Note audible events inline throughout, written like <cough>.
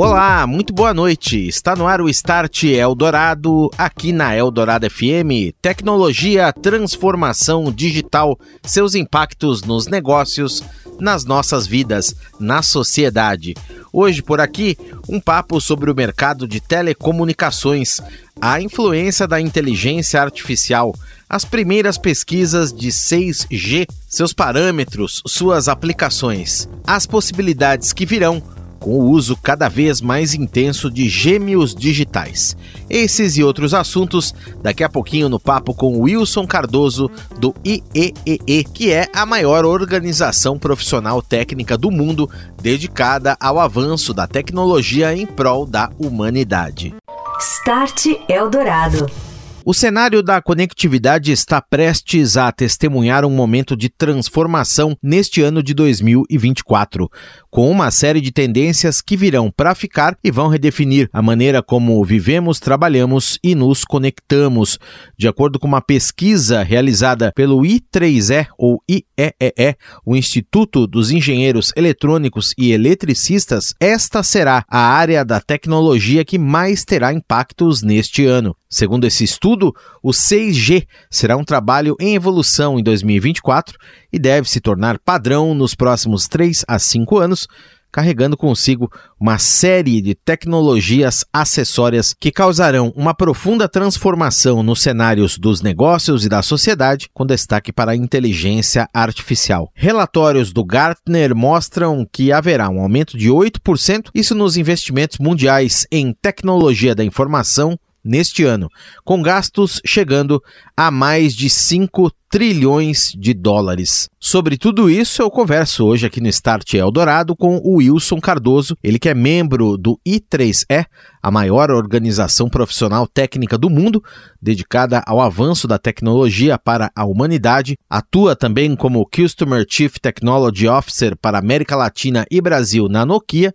Olá, muito boa noite. Está no ar o Start Eldorado, aqui na Eldorado FM. Tecnologia, transformação digital, seus impactos nos negócios, nas nossas vidas, na sociedade. Hoje por aqui, um papo sobre o mercado de telecomunicações, a influência da inteligência artificial, as primeiras pesquisas de 6G, seus parâmetros, suas aplicações, as possibilidades que virão com o uso cada vez mais intenso de gêmeos digitais. Esses e outros assuntos daqui a pouquinho no papo com Wilson Cardoso do IEEE, que é a maior organização profissional técnica do mundo dedicada ao avanço da tecnologia em prol da humanidade. Start Eldorado. O cenário da conectividade está prestes a testemunhar um momento de transformação neste ano de 2024, com uma série de tendências que virão para ficar e vão redefinir a maneira como vivemos, trabalhamos e nos conectamos. De acordo com uma pesquisa realizada pelo I3E ou IEEE, o Instituto dos Engenheiros Eletrônicos e Eletricistas, esta será a área da tecnologia que mais terá impactos neste ano. Segundo esse estudo, o 6G será um trabalho em evolução em 2024 e deve se tornar padrão nos próximos 3 a 5 anos, carregando consigo uma série de tecnologias acessórias que causarão uma profunda transformação nos cenários dos negócios e da sociedade, com destaque para a inteligência artificial. Relatórios do Gartner mostram que haverá um aumento de 8%, isso nos investimentos mundiais em tecnologia da informação, neste ano, com gastos chegando a mais de 5 trilhões de dólares. Sobre tudo isso, eu converso hoje aqui no Start Eldorado com o Wilson Cardoso, ele que é membro do I3E, a maior organização profissional técnica do mundo, dedicada ao avanço da tecnologia para a humanidade, atua também como Customer Chief Technology Officer para América Latina e Brasil na Nokia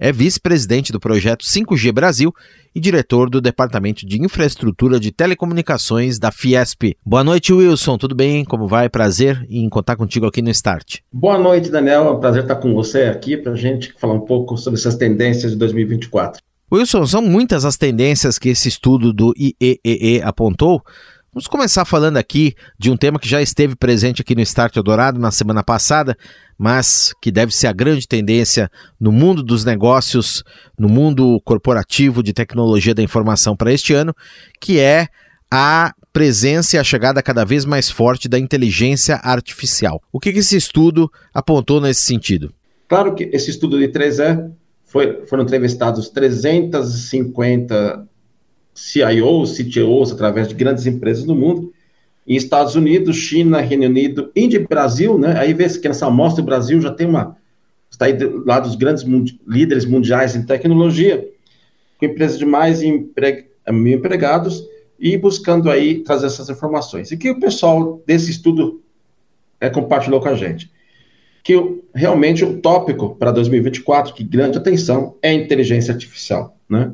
é vice-presidente do projeto 5G Brasil e diretor do Departamento de Infraestrutura de Telecomunicações da Fiesp. Boa noite, Wilson. Tudo bem? Como vai? Prazer em contar contigo aqui no Start. Boa noite, Daniel. É um prazer estar com você aqui para a gente falar um pouco sobre essas tendências de 2024. Wilson, são muitas as tendências que esse estudo do IEEE apontou. Vamos começar falando aqui de um tema que já esteve presente aqui no Start Eldorado na semana passada, mas que deve ser a grande tendência no mundo dos negócios, no mundo corporativo de tecnologia da informação para este ano, que é a presença e a chegada cada vez mais forte da inteligência artificial. O que, que esse estudo apontou nesse sentido? Claro que esse estudo de 3E foi, foram entrevistados 350 CIOs, CTOs, através de grandes empresas do mundo, em Estados Unidos, China, Reino Unido, Índia e Brasil, né? Aí vê que nessa amostra o Brasil já tem uma está aí do lado dos grandes mundi líderes mundiais em tecnologia, com empresas de mais empre mil empregados e buscando aí trazer essas informações. E que o pessoal desse estudo é, compartilhou com a gente. Que realmente o tópico para 2024, que grande atenção, é a inteligência artificial, né?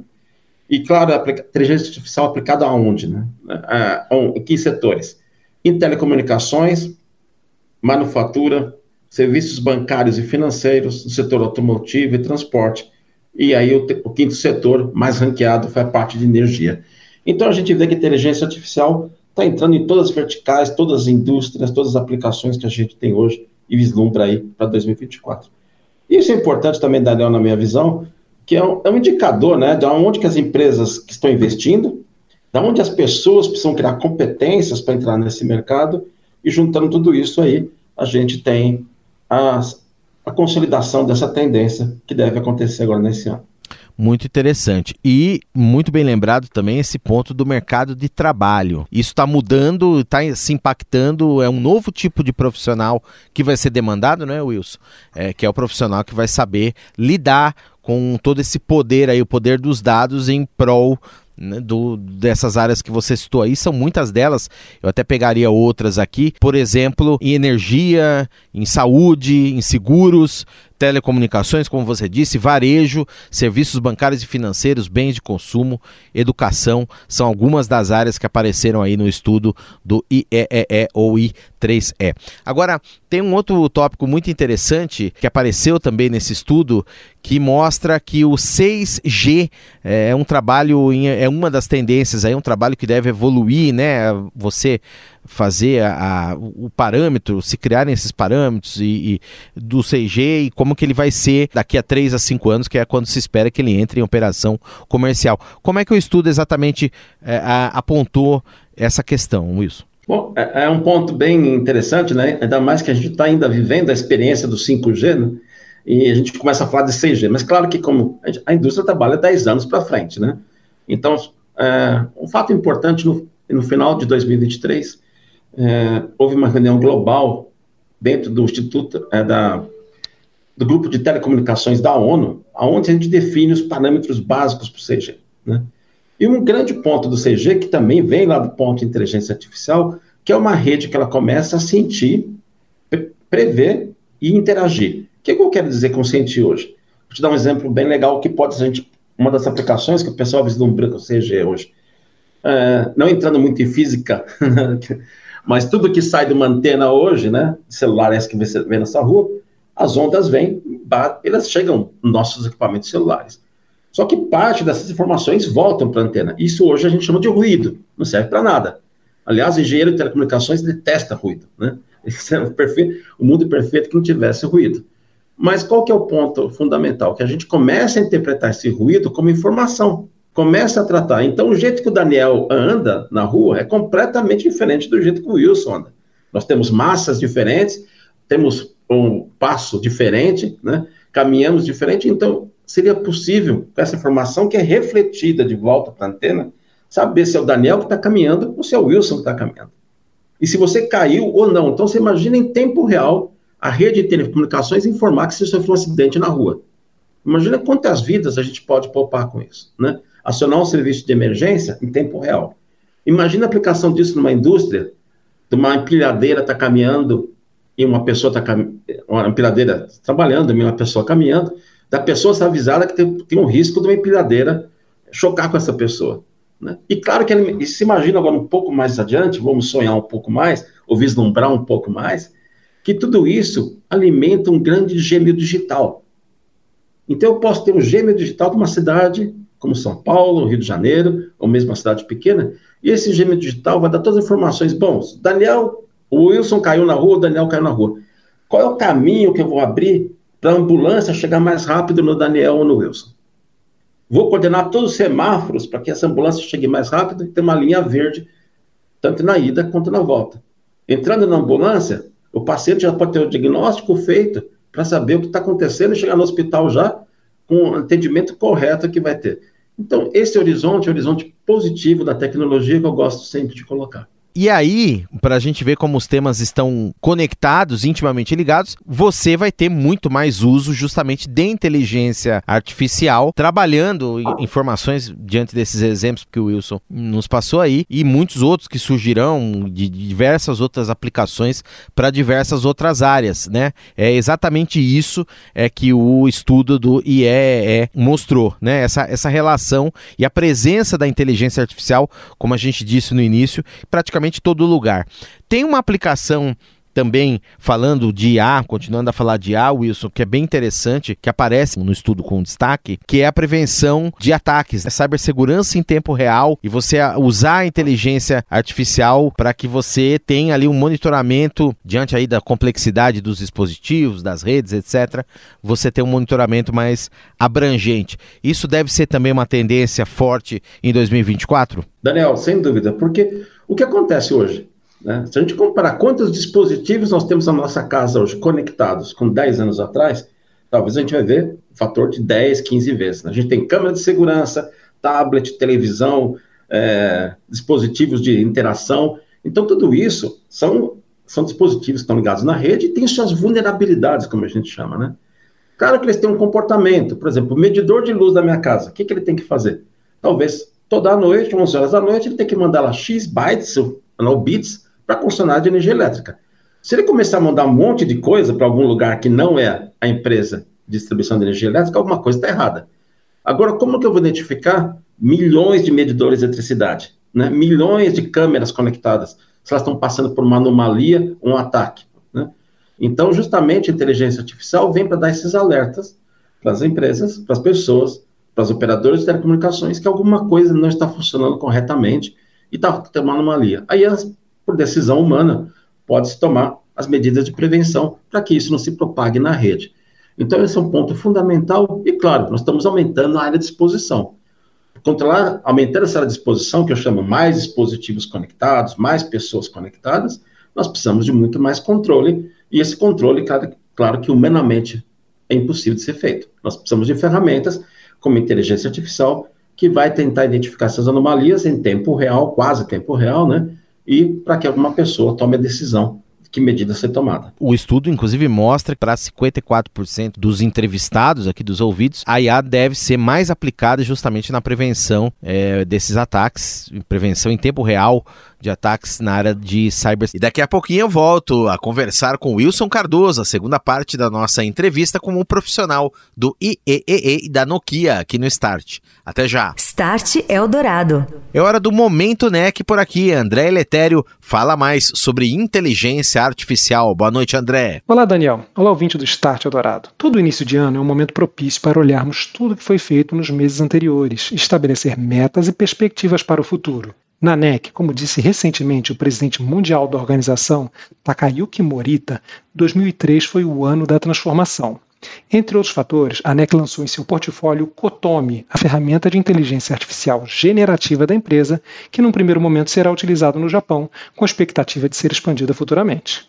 E, claro, a inteligência artificial aplicada aonde? Né? em que setores? Em telecomunicações, manufatura, serviços bancários e financeiros, no setor automotivo e transporte. E aí o, o quinto setor, mais ranqueado, foi a parte de energia. Então a gente vê que a inteligência artificial está entrando em todas as verticais, todas as indústrias, todas as aplicações que a gente tem hoje e vislumbra aí para 2024. Isso é importante também, Daniel, na minha visão, que é um, é um indicador né, de onde que as empresas que estão investindo, de onde as pessoas precisam criar competências para entrar nesse mercado, e juntando tudo isso aí, a gente tem a, a consolidação dessa tendência que deve acontecer agora nesse ano. Muito interessante. E muito bem lembrado também esse ponto do mercado de trabalho. Isso está mudando, está se impactando, é um novo tipo de profissional que vai ser demandado, né, Wilson? É, que é o profissional que vai saber lidar com todo esse poder aí, o poder dos dados em prol né, do, dessas áreas que você citou aí, são muitas delas. Eu até pegaria outras aqui, por exemplo, em energia, em saúde, em seguros, telecomunicações, como você disse, varejo, serviços bancários e financeiros, bens de consumo, educação, são algumas das áreas que apareceram aí no estudo do IEEE ou I3E. Agora, tem um outro tópico muito interessante que apareceu também nesse estudo que mostra que o 6G é um trabalho, é uma das tendências, é um trabalho que deve evoluir, né? Você fazer a, a, o parâmetro, se criarem esses parâmetros e, e, do 6G e como que ele vai ser daqui a 3 a 5 anos, que é quando se espera que ele entre em operação comercial. Como é que o estudo exatamente é, a, apontou essa questão, Wilson? Bom, é, é, um ponto bem interessante, né? Ainda mais que a gente está ainda vivendo a experiência do 5G, né? E a gente começa a falar de 6G. Mas claro que como a indústria trabalha 10 anos para frente, né? Então, é, um fato importante no, no final de 2023 é, houve uma reunião global dentro do Instituto é, da, do Grupo de Telecomunicações da ONU, onde a gente define os parâmetros básicos para o CG. Né? E um grande ponto do CG, que também vem lá do ponto de inteligência artificial, que é uma rede que ela começa a sentir, prever e interagir. O que, eu quero dizer com sentir hoje? Vou te dar um exemplo bem legal que pode ser uma das aplicações que o pessoal vislumbra com o CG hoje. É, não entrando muito em física, <laughs> Mas tudo que sai de uma antena hoje, né, celular essa que você vê nessa rua, as ondas vêm, elas chegam nos nossos equipamentos celulares. Só que parte dessas informações voltam para a antena. Isso hoje a gente chama de ruído, não serve para nada. Aliás, o engenheiro de telecomunicações detesta ruído, né? <laughs> É o, perfeito, o mundo perfeito que não tivesse ruído. Mas qual que é o ponto fundamental? Que a gente começa a interpretar esse ruído como informação começa a tratar. Então, o jeito que o Daniel anda na rua é completamente diferente do jeito que o Wilson anda. Nós temos massas diferentes, temos um passo diferente, né? caminhamos diferente, então seria possível, com essa informação que é refletida de volta para a antena, saber se é o Daniel que está caminhando ou se é o Wilson que está caminhando. E se você caiu ou não. Então, você imagina em tempo real a rede de telecomunicações informar que você sofreu um acidente na rua. Imagina quantas vidas a gente pode poupar com isso, né? Acionar um serviço de emergência em tempo real. Imagina a aplicação disso numa indústria, de uma empilhadeira está caminhando e uma pessoa está uma empilhadeira trabalhando uma pessoa caminhando, da pessoa ser avisada que tem, tem um risco de uma empilhadeira chocar com essa pessoa. Né? E claro que ele se imagina agora um pouco mais adiante, vamos sonhar um pouco mais, ou vislumbrar um pouco mais, que tudo isso alimenta um grande gêmeo digital. Então eu posso ter um gêmeo digital de uma cidade como São Paulo, Rio de Janeiro, ou mesmo uma cidade pequena, e esse gêmeo digital vai dar todas as informações. Bom, Daniel, o Wilson caiu na rua, o Daniel caiu na rua. Qual é o caminho que eu vou abrir para a ambulância chegar mais rápido no Daniel ou no Wilson? Vou coordenar todos os semáforos para que essa ambulância chegue mais rápido e ter uma linha verde, tanto na ida quanto na volta. Entrando na ambulância, o paciente já pode ter o diagnóstico feito para saber o que está acontecendo e chegar no hospital já com o atendimento correto que vai ter. Então, esse horizonte é o horizonte positivo da tecnologia que eu gosto sempre de colocar. E aí, para a gente ver como os temas estão conectados, intimamente ligados, você vai ter muito mais uso justamente de inteligência artificial, trabalhando informações diante desses exemplos que o Wilson nos passou aí, e muitos outros que surgirão de diversas outras aplicações para diversas outras áreas, né? É exatamente isso é que o estudo do IEE mostrou, né? Essa, essa relação e a presença da inteligência artificial, como a gente disse no início, praticamente praticamente todo lugar. Tem uma aplicação também falando de IA, continuando a falar de IA, Wilson, que é bem interessante, que aparece no estudo com destaque, que é a prevenção de ataques, né? cibersegurança em tempo real e você usar a inteligência artificial para que você tenha ali um monitoramento diante aí da complexidade dos dispositivos, das redes, etc. Você tem um monitoramento mais abrangente. Isso deve ser também uma tendência forte em 2024? Daniel, sem dúvida, porque o que acontece hoje? Né? Se a gente comparar quantos dispositivos nós temos na nossa casa hoje conectados com 10 anos atrás, talvez a gente vai ver um fator de 10, 15 vezes. Né? A gente tem câmera de segurança, tablet, televisão, é, dispositivos de interação. Então, tudo isso são, são dispositivos que estão ligados na rede e têm suas vulnerabilidades, como a gente chama, né? Claro que eles têm um comportamento, por exemplo, o medidor de luz da minha casa, o que, que ele tem que fazer? Talvez toda noite, 11 horas da noite, ele tem que mandar lá X bytes, ou bits, para concessionária de energia elétrica. Se ele começar a mandar um monte de coisa para algum lugar que não é a empresa de distribuição de energia elétrica, alguma coisa está errada. Agora, como que eu vou identificar milhões de medidores de eletricidade, né? milhões de câmeras conectadas, se elas estão passando por uma anomalia, um ataque? Né? Então, justamente, a inteligência artificial vem para dar esses alertas para as empresas, para as pessoas, para os operadores de telecomunicações, que alguma coisa não está funcionando corretamente e está tendo uma anomalia. Aí, por decisão humana, pode-se tomar as medidas de prevenção para que isso não se propague na rede. Então, esse é um ponto fundamental, e claro, nós estamos aumentando a área de exposição. Controlar, aumentando essa área de exposição, que eu chamo mais dispositivos conectados, mais pessoas conectadas, nós precisamos de muito mais controle, e esse controle, claro, claro que humanamente é impossível de ser feito. Nós precisamos de ferramentas, como inteligência artificial, que vai tentar identificar essas anomalias em tempo real, quase tempo real, né? E para que alguma pessoa tome a decisão que medida ser tomada. O estudo, inclusive, mostra que para 54% dos entrevistados aqui dos ouvidos, a IA deve ser mais aplicada justamente na prevenção é, desses ataques, prevenção em tempo real de ataques na área de cyber. E daqui a pouquinho eu volto a conversar com Wilson Cardoso, a segunda parte da nossa entrevista como um profissional do IEEE e da Nokia aqui no Start. Até já. Start Eldorado. É hora do Momento NEC por aqui. André Letério fala mais sobre inteligência artificial. Boa noite, André. Olá, Daniel. Olá, ouvinte do Start Eldorado. Todo início de ano é um momento propício para olharmos tudo que foi feito nos meses anteriores, estabelecer metas e perspectivas para o futuro. Na NEC, como disse recentemente o presidente mundial da organização, Takayuki Morita, 2003 foi o ano da transformação. Entre outros fatores, a NEC lançou em seu portfólio Kotomi, a ferramenta de inteligência artificial generativa da empresa, que num primeiro momento será utilizado no Japão, com a expectativa de ser expandida futuramente.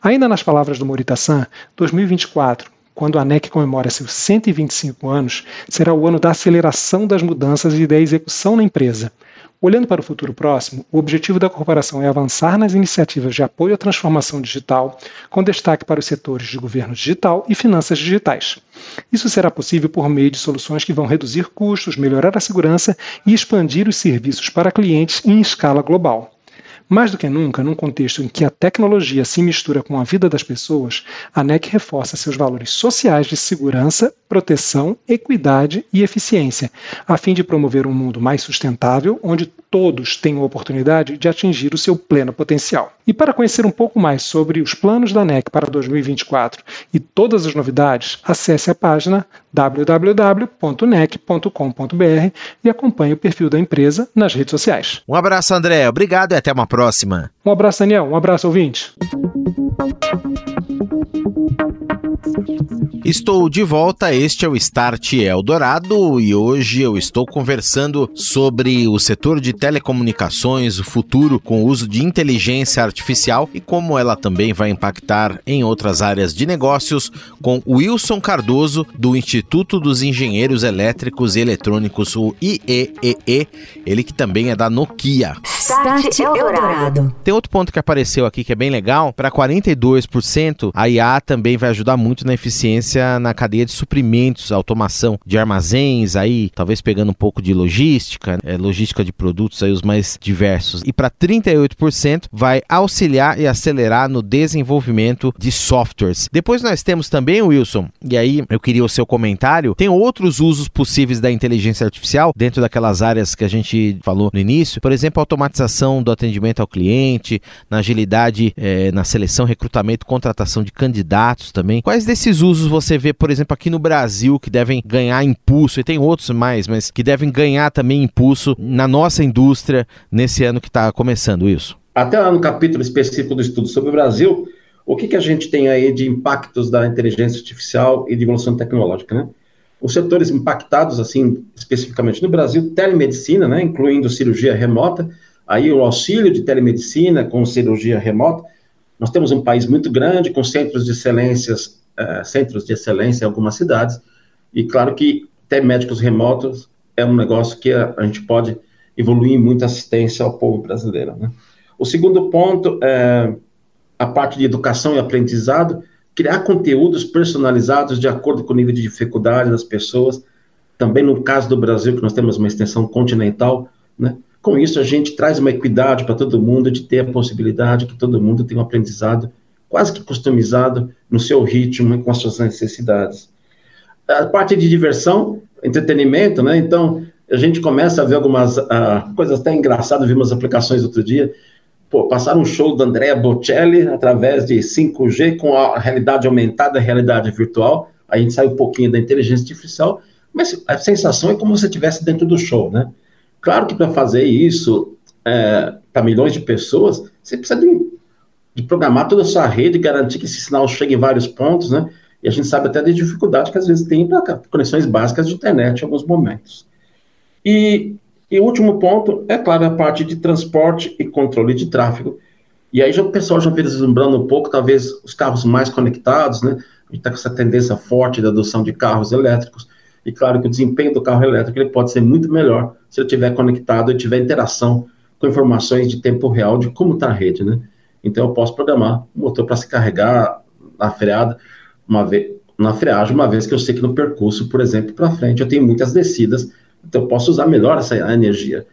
Ainda nas palavras do Morita-san, 2024, quando a NEC comemora seus 125 anos, será o ano da aceleração das mudanças e da execução na empresa. Olhando para o futuro próximo, o objetivo da corporação é avançar nas iniciativas de apoio à transformação digital, com destaque para os setores de governo digital e finanças digitais. Isso será possível por meio de soluções que vão reduzir custos, melhorar a segurança e expandir os serviços para clientes em escala global. Mais do que nunca, num contexto em que a tecnologia se mistura com a vida das pessoas, a NEC reforça seus valores sociais de segurança, proteção, equidade e eficiência, a fim de promover um mundo mais sustentável, onde todos tenham a oportunidade de atingir o seu pleno potencial. E para conhecer um pouco mais sobre os planos da NEC para 2024 e todas as novidades, acesse a página www.nec.com.br e acompanhe o perfil da empresa nas redes sociais. Um abraço, André. Obrigado e até uma próxima. Um abraço, Daniel. Um abraço, ouvinte. Estou de volta, este é o Start Eldorado e hoje eu estou conversando sobre o setor de telecomunicações, o futuro com o uso de inteligência artificial e como ela também vai impactar em outras áreas de negócios com Wilson Cardoso do Instituto dos Engenheiros Elétricos e Eletrônicos, o IEEE, ele que também é da Nokia. Start Eldorado. Tem outro ponto que apareceu aqui que é bem legal, para 42% a IA também vai ajudar muito na eficiência na cadeia de suprimentos, automação de armazéns, aí talvez pegando um pouco de logística, é, logística de produtos aí os mais diversos. E para 38% vai auxiliar e acelerar no desenvolvimento de softwares. Depois nós temos também, Wilson, e aí eu queria o seu comentário, tem outros usos possíveis da inteligência artificial dentro daquelas áreas que a gente falou no início, por exemplo, automatização do atendimento ao cliente, na agilidade, é, na seleção, recrutamento, contratação de candidatos também. Quais desses usos você você vê, por exemplo, aqui no Brasil, que devem ganhar impulso, e tem outros mais, mas que devem ganhar também impulso na nossa indústria nesse ano que está começando isso? Até lá no capítulo específico do estudo sobre o Brasil, o que, que a gente tem aí de impactos da inteligência artificial e de evolução tecnológica, né? Os setores impactados, assim, especificamente no Brasil, telemedicina, né, incluindo cirurgia remota, aí o auxílio de telemedicina com cirurgia remota. Nós temos um país muito grande, com centros de excelências uh, centros de excelência em algumas cidades, e claro que ter médicos remotos é um negócio que a, a gente pode evoluir em muita assistência ao povo brasileiro. Né? O segundo ponto é a parte de educação e aprendizado, criar conteúdos personalizados de acordo com o nível de dificuldade das pessoas. Também no caso do Brasil, que nós temos uma extensão continental, Né? Com isso, a gente traz uma equidade para todo mundo de ter a possibilidade que todo mundo tenha um aprendizado quase que customizado no seu ritmo e com as suas necessidades. A parte de diversão, entretenimento, né? Então, a gente começa a ver algumas uh, coisas até engraçadas, vimos aplicações outro dia, pô, passaram um show da Andrea Bocelli através de 5G com a realidade aumentada, a realidade virtual, a gente sai um pouquinho da inteligência artificial, mas a sensação é como se você estivesse dentro do show, né? Claro que para fazer isso é, para milhões de pessoas, você precisa de, de, programar toda a sua rede, garantir que esse sinal chegue em vários pontos, né? E a gente sabe até da dificuldade que às vezes tem para conexões básicas de internet em alguns momentos. E, o último ponto é, claro, a parte de transporte e controle de tráfego. E aí já o pessoal já vem deslumbrando um pouco, talvez os carros mais conectados, né? A gente está com essa tendência forte da adoção de carros elétricos. E claro que o desempenho do carro elétrico ele pode ser muito melhor se ele estiver conectado e tiver interação com informações de tempo real de como está a rede, né? Então eu posso programar o motor para se carregar na freada uma vez na freagem, uma vez que eu sei que no percurso, por exemplo, para frente eu tenho muitas descidas, então eu posso usar melhor essa energia.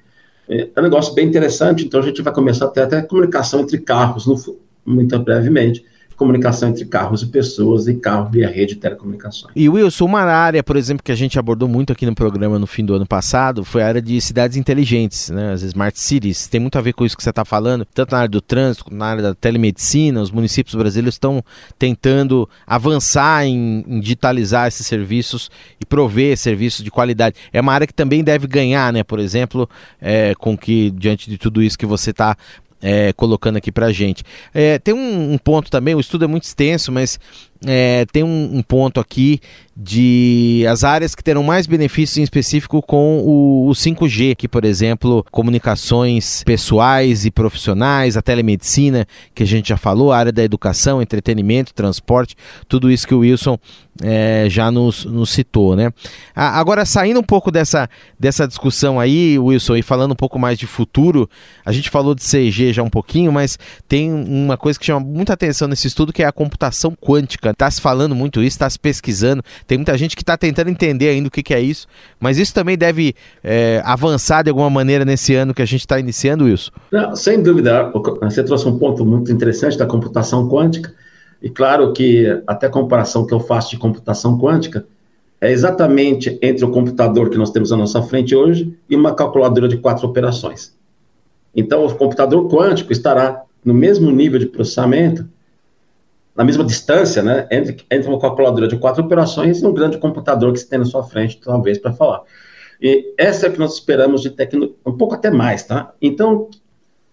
É um negócio bem interessante, então a gente vai começar a ter até comunicação entre carros no, muito brevemente comunicação entre carros e pessoas e carro via rede de telecomunicações. E Wilson, uma área, por exemplo, que a gente abordou muito aqui no programa no fim do ano passado foi a área de cidades inteligentes, né? as smart cities. Tem muito a ver com isso que você está falando, tanto na área do trânsito, na área da telemedicina. Os municípios brasileiros estão tentando avançar em, em digitalizar esses serviços e prover serviços de qualidade. É uma área que também deve ganhar, né? Por exemplo, é, com que diante de tudo isso que você está é, colocando aqui para gente. É, tem um, um, ponto também, o estudo é muito extenso, mas é, tem um, um, ponto aqui de as áreas que terão mais benefícios em específico com o, o 5G, que por exemplo, comunicações pessoais e profissionais, a telemedicina, que a gente já falou, a área da educação, entretenimento, transporte, tudo isso que o Wilson é, já nos, nos, citou, né? Agora, saindo um pouco dessa, dessa discussão aí, Wilson, e falando um pouco mais de futuro, a gente falou de CG já um pouquinho, mas tem uma coisa que chama muita atenção nesse estudo, que é a computação quântica. Está se falando muito isso, está se pesquisando, tem muita gente que está tentando entender ainda o que, que, é isso, mas isso também deve é, avançar de alguma maneira nesse ano que a gente está iniciando, Wilson? Não, sem dúvida, você trouxe um ponto muito interessante da computação quântica, e claro que até a comparação que eu faço de computação quântica é exatamente entre o computador que nós temos à nossa frente hoje e uma calculadora de quatro operações. Então, o computador quântico estará no mesmo nível de processamento na mesma distância, né, entre, entre uma calculadora de quatro operações e um grande computador que você tem na sua frente, talvez, para falar. E essa é o que nós esperamos de tecnologia, um pouco até mais, tá? Então,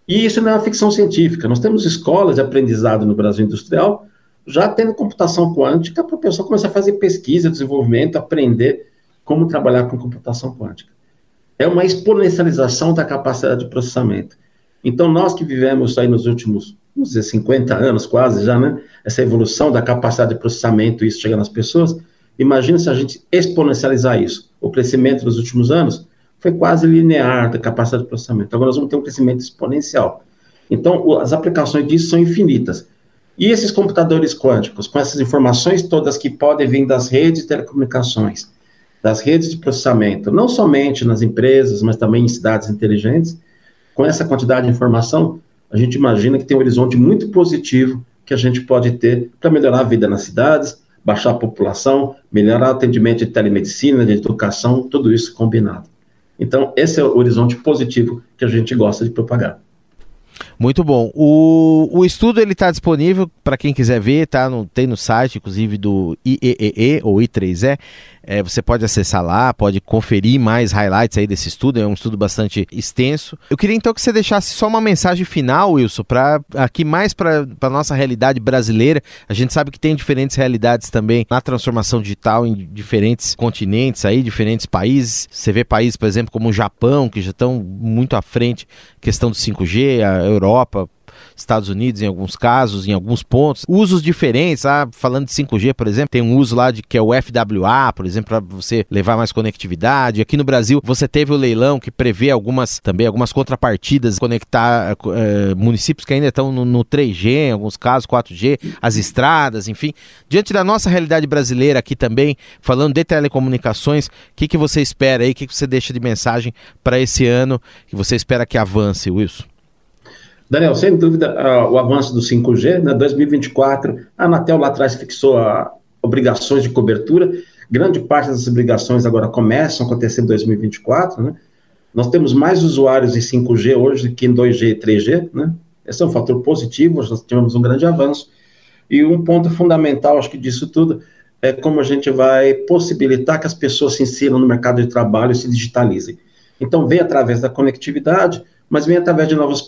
e isso não é ficção científica. Nós temos escolas de aprendizado no Brasil industrial já tendo computação quântica para o pessoal começar a fazer pesquisa, desenvolvimento, aprender como trabalhar com computação quântica. É uma exponencialização da capacidade de processamento. Então, nós que vivemos aí nos últimos vamos dizer, 50 anos quase já, né? Essa evolução da capacidade de processamento, isso chega nas pessoas. Imagina se a gente exponencializar isso. O crescimento nos últimos anos foi quase linear da capacidade de processamento. Agora nós vamos ter um crescimento exponencial. Então, as aplicações disso são infinitas. E esses computadores quânticos, com essas informações todas que podem vir das redes de telecomunicações, das redes de processamento, não somente nas empresas, mas também em cidades inteligentes, com essa quantidade de informação, a gente imagina que tem um horizonte muito positivo que a gente pode ter para melhorar a vida nas cidades, baixar a população, melhorar o atendimento de telemedicina, de educação, tudo isso combinado. Então, esse é o horizonte positivo que a gente gosta de propagar. Muito bom. O, o estudo ele está disponível para quem quiser ver, tá? No, tem no site, inclusive do IEEE ou I3E. É, você pode acessar lá, pode conferir mais highlights aí desse estudo, é um estudo bastante extenso. Eu queria então que você deixasse só uma mensagem final, Wilson, para aqui mais para a nossa realidade brasileira. A gente sabe que tem diferentes realidades também na transformação digital em diferentes continentes aí, diferentes países. Você vê países, por exemplo, como o Japão, que já estão muito à frente questão do 5G, a Europa Estados Unidos em alguns casos, em alguns pontos. Usos diferentes, ah, falando de 5G, por exemplo, tem um uso lá de que é o FWA, por exemplo, para você levar mais conectividade. Aqui no Brasil, você teve o leilão que prevê algumas também algumas contrapartidas, conectar é, municípios que ainda estão no, no 3G, em alguns casos 4G, as estradas, enfim. Diante da nossa realidade brasileira aqui também, falando de telecomunicações, o que, que você espera aí? O que, que você deixa de mensagem para esse ano que você espera que avance, Wilson? Daniel, sem dúvida, uh, o avanço do 5G, né, 2024, a Anatel lá atrás fixou a, obrigações de cobertura, grande parte dessas obrigações agora começam a acontecer em 2024, né? Nós temos mais usuários em 5G hoje que em 2G e 3G, né? Esse é um fator positivo, nós tivemos um grande avanço. E um ponto fundamental, acho que disso tudo, é como a gente vai possibilitar que as pessoas se insiram no mercado de trabalho e se digitalizem. Então, vem através da conectividade, mas vem através de novas,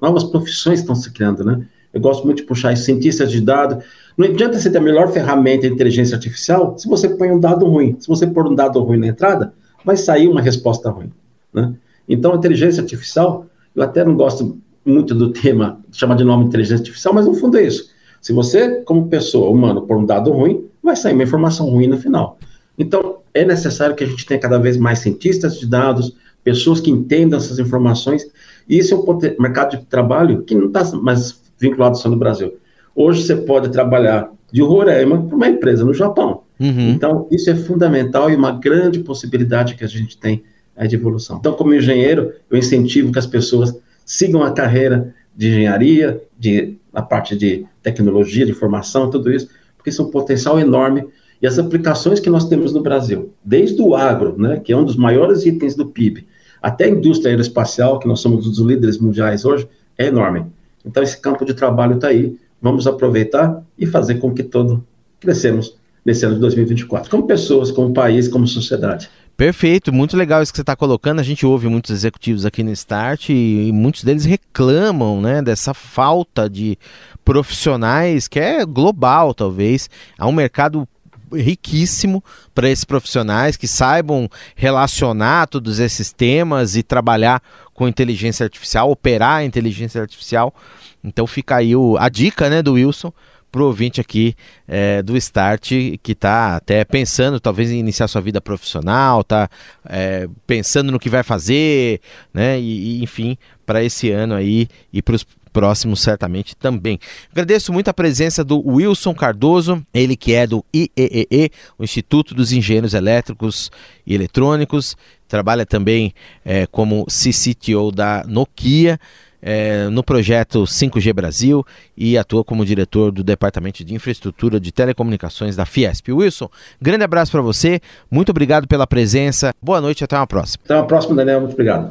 novas profissões que estão se criando, né? Eu gosto muito de puxar cientistas de dados. Não adianta você ter a melhor ferramenta de inteligência artificial se você põe um dado ruim. Se você pôr um dado ruim na entrada, vai sair uma resposta ruim, né? Então, a inteligência artificial, eu até não gosto muito do tema, chamar de nome inteligência artificial, mas no fundo é isso. Se você, como pessoa humana, pôr um dado ruim, vai sair uma informação ruim no final. Então, é necessário que a gente tenha cada vez mais cientistas de dados, pessoas que entendam essas informações, e esse é um mercado de trabalho que não está mais vinculado só no Brasil. Hoje você pode trabalhar de Roraima para uma empresa no Japão. Uhum. Então, isso é fundamental e uma grande possibilidade que a gente tem é, de evolução. Então, como engenheiro, eu incentivo que as pessoas sigam a carreira de engenharia, de, na parte de tecnologia, de formação, tudo isso, porque isso é um potencial enorme e as aplicações que nós temos no Brasil, desde o agro, né, que é um dos maiores itens do PIB, até a indústria aeroespacial, que nós somos um dos líderes mundiais hoje, é enorme. Então, esse campo de trabalho está aí. Vamos aproveitar e fazer com que todo crescemos nesse ano de 2024, como pessoas, como país, como sociedade. Perfeito, muito legal isso que você está colocando. A gente ouve muitos executivos aqui no Start e, e muitos deles reclamam né, dessa falta de profissionais que é global, talvez. Há um mercado riquíssimo para esses profissionais que saibam relacionar todos esses temas e trabalhar com inteligência artificial, operar a inteligência artificial. Então fica aí o, a dica né, do Wilson para o ouvinte aqui é, do Start que está até pensando talvez em iniciar sua vida profissional, está é, pensando no que vai fazer, né? E, e enfim, para esse ano aí e para os próximos certamente também. Agradeço muito a presença do Wilson Cardoso, ele que é do IEEE, o Instituto dos Engenheiros Elétricos e Eletrônicos, trabalha também é, como CCTO da Nokia. É, no projeto 5G Brasil e atua como diretor do Departamento de Infraestrutura de Telecomunicações da Fiesp. Wilson, grande abraço para você, muito obrigado pela presença, boa noite até uma próxima. Até uma próxima, Daniel, muito obrigado.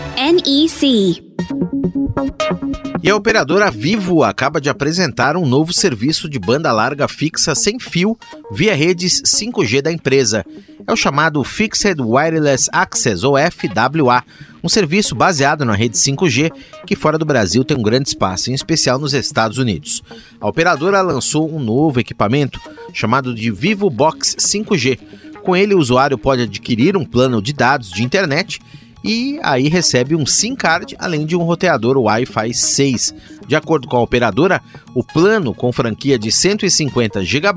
NEC. E a operadora Vivo acaba de apresentar um novo serviço de banda larga fixa sem fio via redes 5G da empresa. É o chamado Fixed Wireless Access, ou FWA, um serviço baseado na rede 5G que fora do Brasil tem um grande espaço, em especial nos Estados Unidos. A operadora lançou um novo equipamento chamado de Vivo Box 5G. Com ele, o usuário pode adquirir um plano de dados de internet e aí recebe um SIM card além de um roteador Wi-Fi 6. De acordo com a operadora, o plano com franquia de 150 GB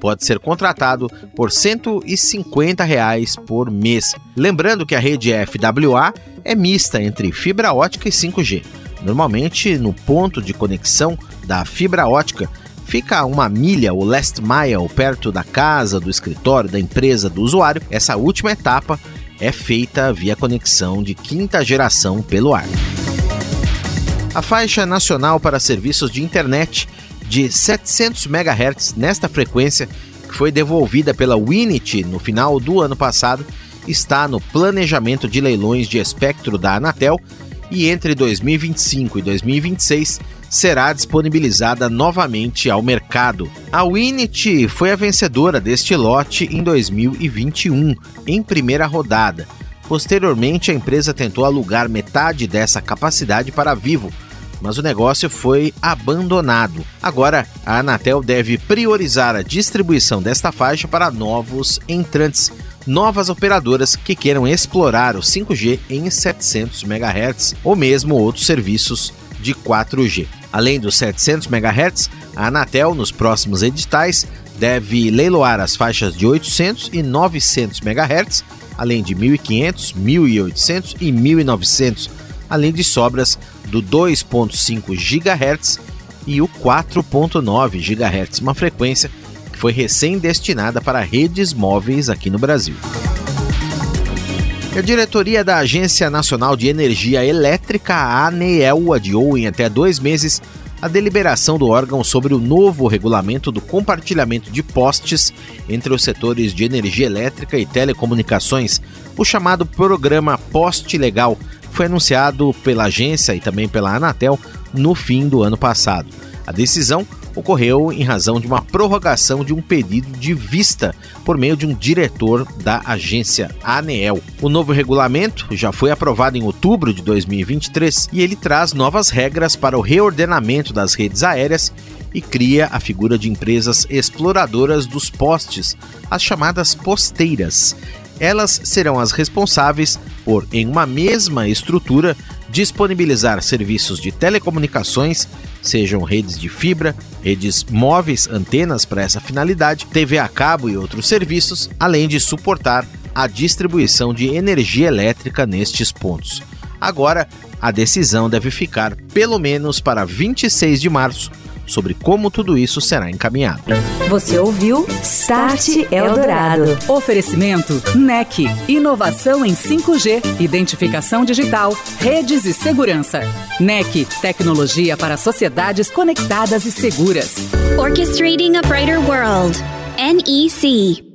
pode ser contratado por 150 reais por mês. Lembrando que a rede FWA é mista entre fibra ótica e 5G. Normalmente, no ponto de conexão da fibra ótica, fica uma milha ou last mile perto da casa, do escritório, da empresa do usuário. Essa última etapa é feita via conexão de quinta geração pelo ar. A faixa nacional para serviços de internet de 700 MHz nesta frequência, que foi devolvida pela Winit no final do ano passado, está no planejamento de leilões de espectro da Anatel e entre 2025 e 2026 será disponibilizada novamente ao mercado. A Winit foi a vencedora deste lote em 2021, em primeira rodada. Posteriormente, a empresa tentou alugar metade dessa capacidade para Vivo, mas o negócio foi abandonado. Agora, a Anatel deve priorizar a distribuição desta faixa para novos entrantes, novas operadoras que queiram explorar o 5G em 700 MHz ou mesmo outros serviços de 4G. Além dos 700 MHz, a Anatel, nos próximos editais, deve leiloar as faixas de 800 e 900 MHz, além de 1500, 1800 e 1900, além de sobras do 2.5 GHz e o 4.9 GHz, uma frequência que foi recém-destinada para redes móveis aqui no Brasil. A diretoria da Agência Nacional de Energia Elétrica, a ANEEL, adiou em até dois meses a deliberação do órgão sobre o novo regulamento do compartilhamento de postes entre os setores de energia elétrica e telecomunicações, o chamado Programa Poste Legal, foi anunciado pela agência e também pela Anatel no fim do ano passado. A decisão ocorreu em razão de uma prorrogação de um pedido de vista por meio de um diretor da agência ANEEL. O novo regulamento já foi aprovado em outubro de 2023 e ele traz novas regras para o reordenamento das redes aéreas e cria a figura de empresas exploradoras dos postes, as chamadas posteiras. Elas serão as responsáveis por, em uma mesma estrutura, disponibilizar serviços de telecomunicações, sejam redes de fibra, redes móveis, antenas para essa finalidade, TV a cabo e outros serviços, além de suportar a distribuição de energia elétrica nestes pontos. Agora, a decisão deve ficar pelo menos para 26 de março sobre como tudo isso será encaminhado. Você ouviu Start Eldorado. Oferecimento NEC, inovação em 5G, identificação digital, redes e segurança. NEC, tecnologia para sociedades conectadas e seguras. Orchestrating a Brighter World. NEC.